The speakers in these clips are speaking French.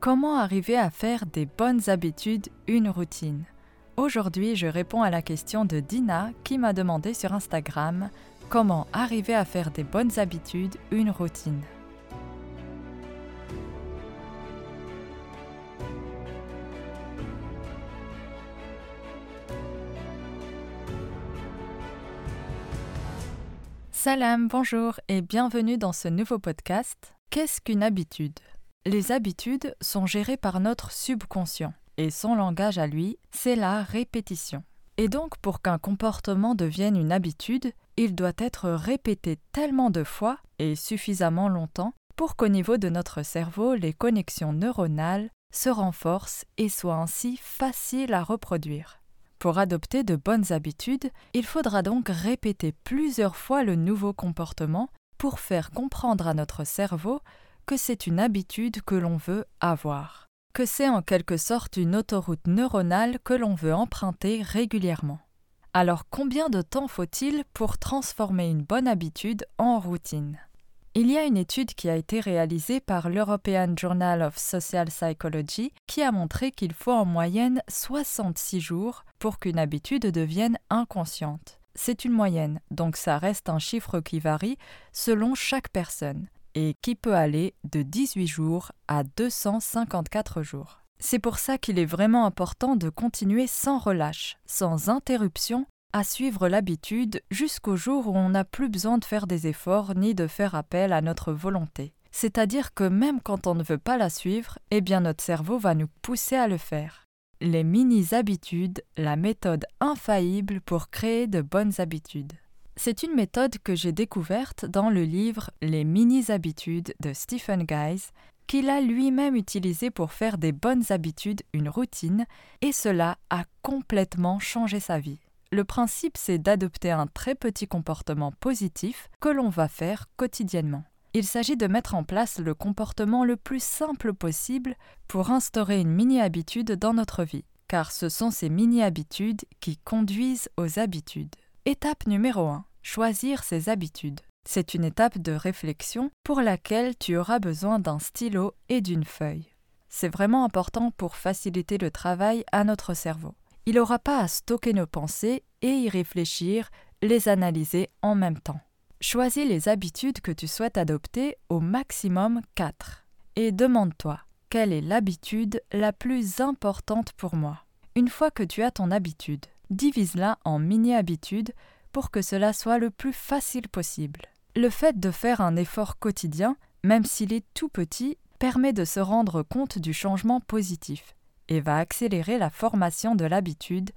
Comment arriver à faire des bonnes habitudes une routine? Aujourd'hui, je réponds à la question de Dina qui m'a demandé sur Instagram comment arriver à faire des bonnes habitudes une routine? Salam, bonjour et bienvenue dans ce nouveau podcast. Qu'est-ce qu'une habitude? Les habitudes sont gérées par notre subconscient et son langage à lui, c'est la répétition. Et donc pour qu'un comportement devienne une habitude, il doit être répété tellement de fois et suffisamment longtemps pour qu'au niveau de notre cerveau, les connexions neuronales se renforcent et soient ainsi faciles à reproduire. Pour adopter de bonnes habitudes, il faudra donc répéter plusieurs fois le nouveau comportement pour faire comprendre à notre cerveau que c'est une habitude que l'on veut avoir, que c'est en quelque sorte une autoroute neuronale que l'on veut emprunter régulièrement. Alors combien de temps faut-il pour transformer une bonne habitude en routine? Il y a une étude qui a été réalisée par l'European Journal of Social Psychology qui a montré qu'il faut en moyenne 66 jours pour qu'une habitude devienne inconsciente. C'est une moyenne, donc ça reste un chiffre qui varie selon chaque personne et qui peut aller de 18 jours à 254 jours. C'est pour ça qu'il est vraiment important de continuer sans relâche, sans interruption à suivre l'habitude jusqu'au jour où on n'a plus besoin de faire des efforts ni de faire appel à notre volonté. C'est-à-dire que même quand on ne veut pas la suivre, eh bien notre cerveau va nous pousser à le faire. Les mini-habitudes, la méthode infaillible pour créer de bonnes habitudes. C'est une méthode que j'ai découverte dans le livre Les mini-habitudes de Stephen Guys, qu'il a lui-même utilisé pour faire des bonnes habitudes une routine, et cela a complètement changé sa vie. Le principe, c'est d'adopter un très petit comportement positif que l'on va faire quotidiennement. Il s'agit de mettre en place le comportement le plus simple possible pour instaurer une mini-habitude dans notre vie, car ce sont ces mini-habitudes qui conduisent aux habitudes. Étape numéro 1. Choisir ses habitudes. C'est une étape de réflexion pour laquelle tu auras besoin d'un stylo et d'une feuille. C'est vraiment important pour faciliter le travail à notre cerveau il n'aura pas à stocker nos pensées et y réfléchir, les analyser en même temps. Choisis les habitudes que tu souhaites adopter au maximum 4 et demande-toi quelle est l'habitude la plus importante pour moi? Une fois que tu as ton habitude, divise-la en mini-habitudes pour que cela soit le plus facile possible. Le fait de faire un effort quotidien, même s'il est tout petit, permet de se rendre compte du changement positif et va accélérer la formation de l'habitude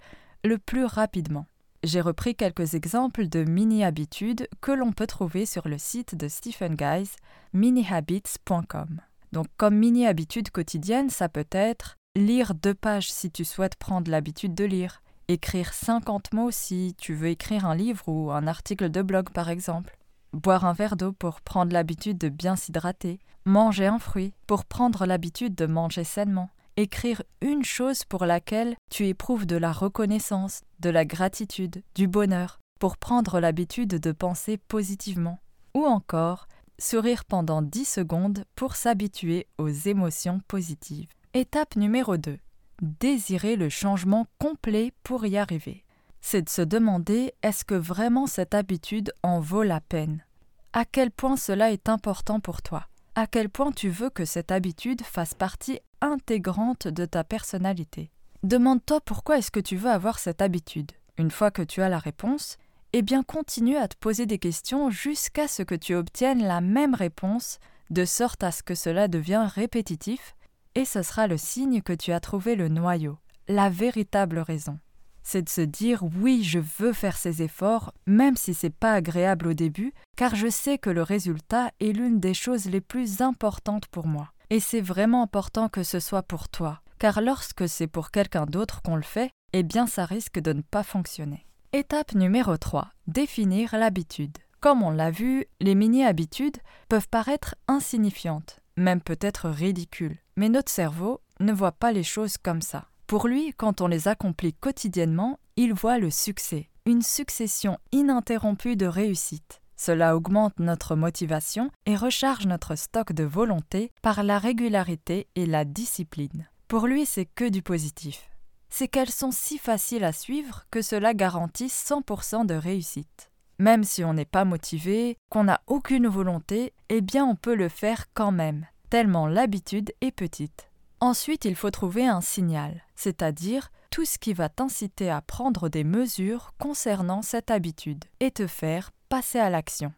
le plus rapidement. J'ai repris quelques exemples de mini-habitudes que l'on peut trouver sur le site de Stephen Guys, minihabits.com. Donc comme mini-habitude quotidienne, ça peut être lire deux pages si tu souhaites prendre l'habitude de lire, écrire 50 mots si tu veux écrire un livre ou un article de blog par exemple, boire un verre d'eau pour prendre l'habitude de bien s'hydrater, manger un fruit pour prendre l'habitude de manger sainement, écrire une chose pour laquelle tu éprouves de la reconnaissance, de la gratitude, du bonheur, pour prendre l'habitude de penser positivement. Ou encore, sourire pendant 10 secondes pour s'habituer aux émotions positives. Étape numéro 2. Désirer le changement complet pour y arriver. C'est de se demander est-ce que vraiment cette habitude en vaut la peine? À quel point cela est important pour toi? À quel point tu veux que cette habitude fasse partie intégrante de ta personnalité? Demande-toi pourquoi est-ce que tu veux avoir cette habitude. Une fois que tu as la réponse, eh bien continue à te poser des questions jusqu'à ce que tu obtiennes la même réponse, de sorte à ce que cela devienne répétitif, et ce sera le signe que tu as trouvé le noyau, la véritable raison c'est de se dire oui, je veux faire ces efforts, même si c'est pas agréable au début, car je sais que le résultat est l'une des choses les plus importantes pour moi. Et c'est vraiment important que ce soit pour toi, car lorsque c'est pour quelqu'un d'autre qu'on le fait, eh bien ça risque de ne pas fonctionner. Étape numéro 3. Définir l'habitude. Comme on l'a vu, les mini-habitudes peuvent paraître insignifiantes, même peut-être ridicules, mais notre cerveau ne voit pas les choses comme ça. Pour lui, quand on les accomplit quotidiennement, il voit le succès, une succession ininterrompue de réussites. Cela augmente notre motivation et recharge notre stock de volonté par la régularité et la discipline. Pour lui, c'est que du positif. C'est qu'elles sont si faciles à suivre que cela garantit 100% de réussite. Même si on n'est pas motivé, qu'on n'a aucune volonté, eh bien on peut le faire quand même, tellement l'habitude est petite. Ensuite, il faut trouver un signal, c'est-à-dire tout ce qui va t'inciter à prendre des mesures concernant cette habitude et te faire passer à l'action.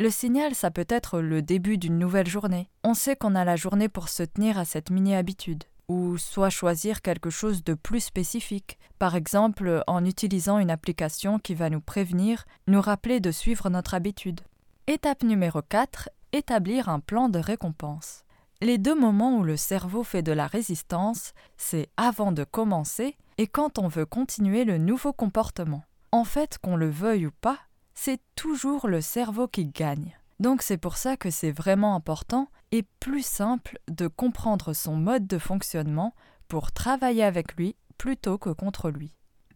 Le signal, ça peut être le début d'une nouvelle journée. On sait qu'on a la journée pour se tenir à cette mini-habitude. Ou soit choisir quelque chose de plus spécifique, par exemple en utilisant une application qui va nous prévenir, nous rappeler de suivre notre habitude. Étape numéro 4, établir un plan de récompense. Les deux moments où le cerveau fait de la résistance, c'est avant de commencer et quand on veut continuer le nouveau comportement. En fait, qu'on le veuille ou pas, c'est toujours le cerveau qui gagne. Donc c'est pour ça que c'est vraiment important et plus simple de comprendre son mode de fonctionnement pour travailler avec lui plutôt que contre lui.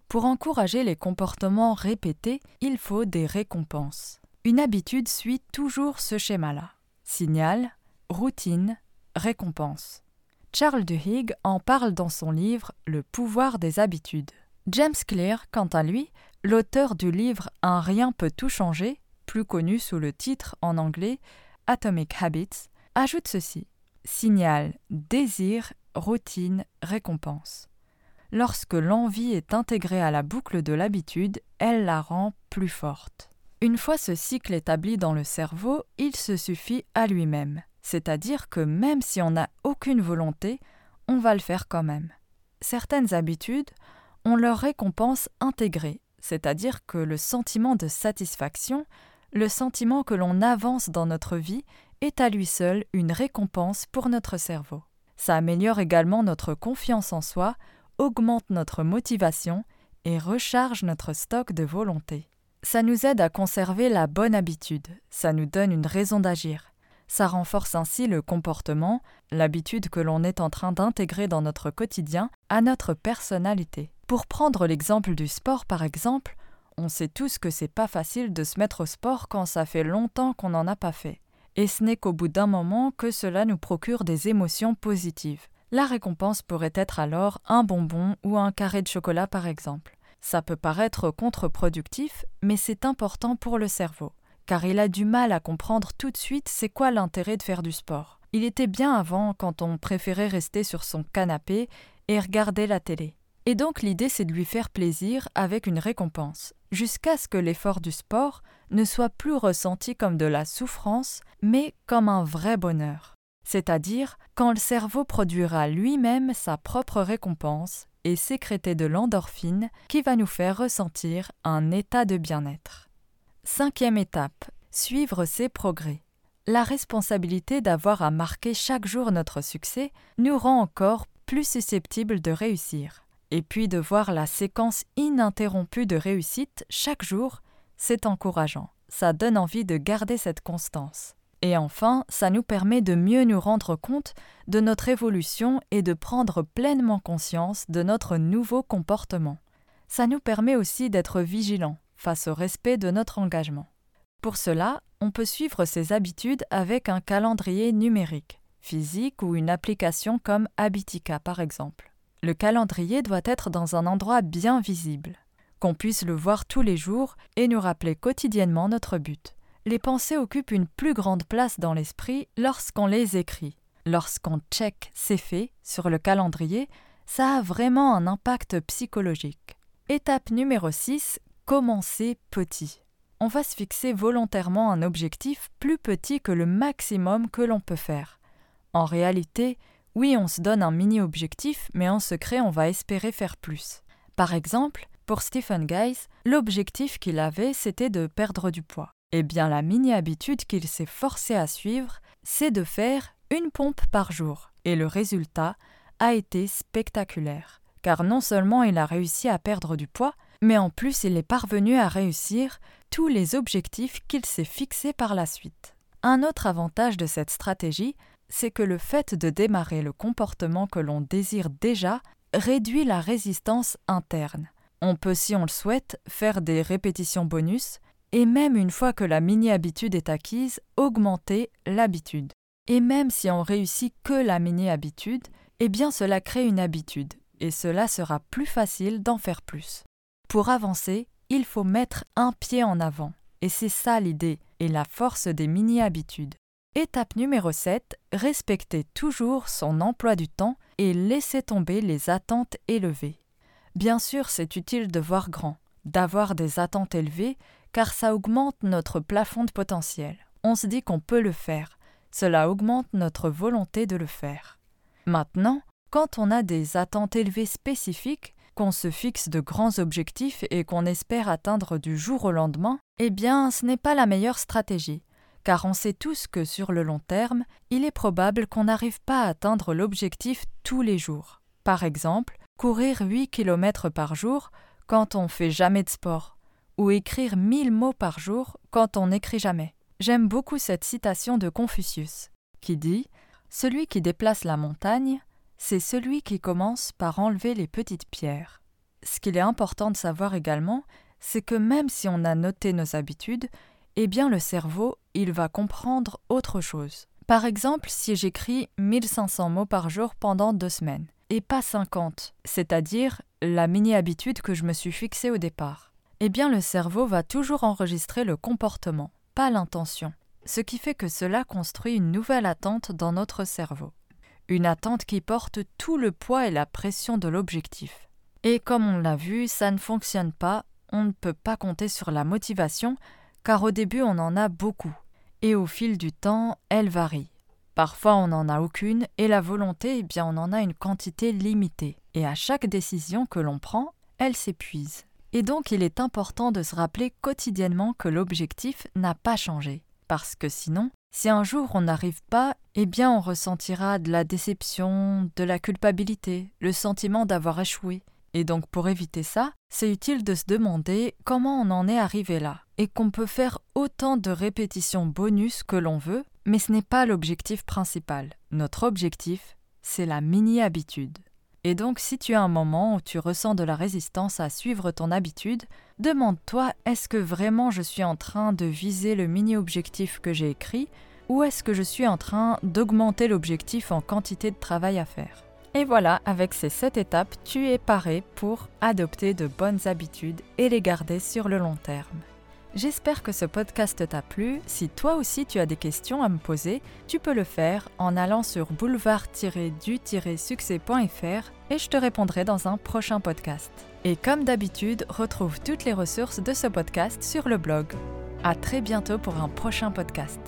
Pour encourager les comportements répétés, il faut des récompenses. Une habitude suit toujours ce schéma-là. Signal, routine, récompense. Charles Duhigg en parle dans son livre Le pouvoir des habitudes. James Clear, quant à lui, l'auteur du livre Un rien peut tout changer, plus connu sous le titre en anglais Atomic Habits, ajoute ceci signal, désir, routine, récompense. Lorsque l'envie est intégrée à la boucle de l'habitude, elle la rend plus forte. Une fois ce cycle établi dans le cerveau, il se suffit à lui-même, c'est-à-dire que même si on n'a aucune volonté, on va le faire quand même. Certaines habitudes ont leur récompense intégrée, c'est-à-dire que le sentiment de satisfaction, le sentiment que l'on avance dans notre vie, est à lui seul une récompense pour notre cerveau. Ça améliore également notre confiance en soi, augmente notre motivation et recharge notre stock de volonté. Ça nous aide à conserver la bonne habitude, ça nous donne une raison d'agir. Ça renforce ainsi le comportement, l'habitude que l'on est en train d'intégrer dans notre quotidien à notre personnalité. Pour prendre l'exemple du sport par exemple, on sait tous que c'est pas facile de se mettre au sport quand ça fait longtemps qu'on n'en a pas fait. Et ce n'est qu'au bout d'un moment que cela nous procure des émotions positives. La récompense pourrait être alors un bonbon ou un carré de chocolat par exemple. Ça peut paraître contre-productif, mais c'est important pour le cerveau car il a du mal à comprendre tout de suite c'est quoi l'intérêt de faire du sport. Il était bien avant quand on préférait rester sur son canapé et regarder la télé. Et donc l'idée c'est de lui faire plaisir avec une récompense, jusqu'à ce que l'effort du sport ne soit plus ressenti comme de la souffrance, mais comme un vrai bonheur. C'est-à-dire quand le cerveau produira lui-même sa propre récompense et sécréter de l'endorphine qui va nous faire ressentir un état de bien-être. Cinquième étape. Suivre ses progrès. La responsabilité d'avoir à marquer chaque jour notre succès nous rend encore plus susceptibles de réussir. Et puis de voir la séquence ininterrompue de réussite chaque jour, c'est encourageant. Ça donne envie de garder cette constance. Et enfin, ça nous permet de mieux nous rendre compte de notre évolution et de prendre pleinement conscience de notre nouveau comportement. Ça nous permet aussi d'être vigilants, face au respect de notre engagement. Pour cela, on peut suivre ses habitudes avec un calendrier numérique, physique ou une application comme Habitica par exemple. Le calendrier doit être dans un endroit bien visible, qu'on puisse le voir tous les jours et nous rappeler quotidiennement notre but. Les pensées occupent une plus grande place dans l'esprit lorsqu'on les écrit. Lorsqu'on check c'est fait sur le calendrier, ça a vraiment un impact psychologique. Étape numéro 6, commencer petit. On va se fixer volontairement un objectif plus petit que le maximum que l'on peut faire. En réalité, oui, on se donne un mini-objectif, mais en secret, on va espérer faire plus. Par exemple, pour Stephen Guys, l'objectif qu'il avait, c'était de perdre du poids. Eh bien, la mini-habitude qu'il s'est forcé à suivre, c'est de faire une pompe par jour. Et le résultat a été spectaculaire. Car non seulement il a réussi à perdre du poids, mais en plus il est parvenu à réussir tous les objectifs qu'il s'est fixés par la suite. Un autre avantage de cette stratégie, c'est que le fait de démarrer le comportement que l'on désire déjà réduit la résistance interne. On peut, si on le souhaite, faire des répétitions bonus, et même une fois que la mini-habitude est acquise, augmenter l'habitude. Et même si on réussit que la mini-habitude, eh bien cela crée une habitude, et cela sera plus facile d'en faire plus. Pour avancer, il faut mettre un pied en avant, et c'est ça l'idée et la force des mini-habitudes. Étape numéro 7, respecter toujours son emploi du temps et laisser tomber les attentes élevées. Bien sûr, c'est utile de voir grand, d'avoir des attentes élevées, car ça augmente notre plafond de potentiel. On se dit qu'on peut le faire, cela augmente notre volonté de le faire. Maintenant, quand on a des attentes élevées spécifiques, qu'on se fixe de grands objectifs et qu'on espère atteindre du jour au lendemain, eh bien ce n'est pas la meilleure stratégie, car on sait tous que sur le long terme, il est probable qu'on n'arrive pas à atteindre l'objectif tous les jours. Par exemple, courir 8 km par jour quand on fait jamais de sport, ou écrire 1000 mots par jour quand on n'écrit jamais. J'aime beaucoup cette citation de Confucius, qui dit Celui qui déplace la montagne, c'est celui qui commence par enlever les petites pierres. Ce qu'il est important de savoir également, c'est que même si on a noté nos habitudes, eh bien le cerveau, il va comprendre autre chose. Par exemple, si j'écris 1500 mots par jour pendant deux semaines, et pas 50, c'est-à-dire la mini-habitude que je me suis fixée au départ, eh bien le cerveau va toujours enregistrer le comportement, pas l'intention, ce qui fait que cela construit une nouvelle attente dans notre cerveau une attente qui porte tout le poids et la pression de l'objectif. Et comme on l'a vu, ça ne fonctionne pas, on ne peut pas compter sur la motivation, car au début on en a beaucoup, et au fil du temps, elle varie. Parfois on n'en a aucune, et la volonté, eh bien on en a une quantité limitée, et à chaque décision que l'on prend, elle s'épuise. Et donc il est important de se rappeler quotidiennement que l'objectif n'a pas changé, parce que sinon, si un jour on n'arrive pas, eh bien on ressentira de la déception, de la culpabilité, le sentiment d'avoir échoué. Et donc pour éviter ça, c'est utile de se demander comment on en est arrivé là, et qu'on peut faire autant de répétitions bonus que l'on veut, mais ce n'est pas l'objectif principal. Notre objectif, c'est la mini-habitude. Et donc si tu as un moment où tu ressens de la résistance à suivre ton habitude, demande-toi est-ce que vraiment je suis en train de viser le mini-objectif que j'ai écrit ou est-ce que je suis en train d'augmenter l'objectif en quantité de travail à faire? Et voilà, avec ces 7 étapes, tu es paré pour adopter de bonnes habitudes et les garder sur le long terme. J'espère que ce podcast t'a plu. Si toi aussi tu as des questions à me poser, tu peux le faire en allant sur boulevard-du-succès.fr et je te répondrai dans un prochain podcast. Et comme d'habitude, retrouve toutes les ressources de ce podcast sur le blog. À très bientôt pour un prochain podcast.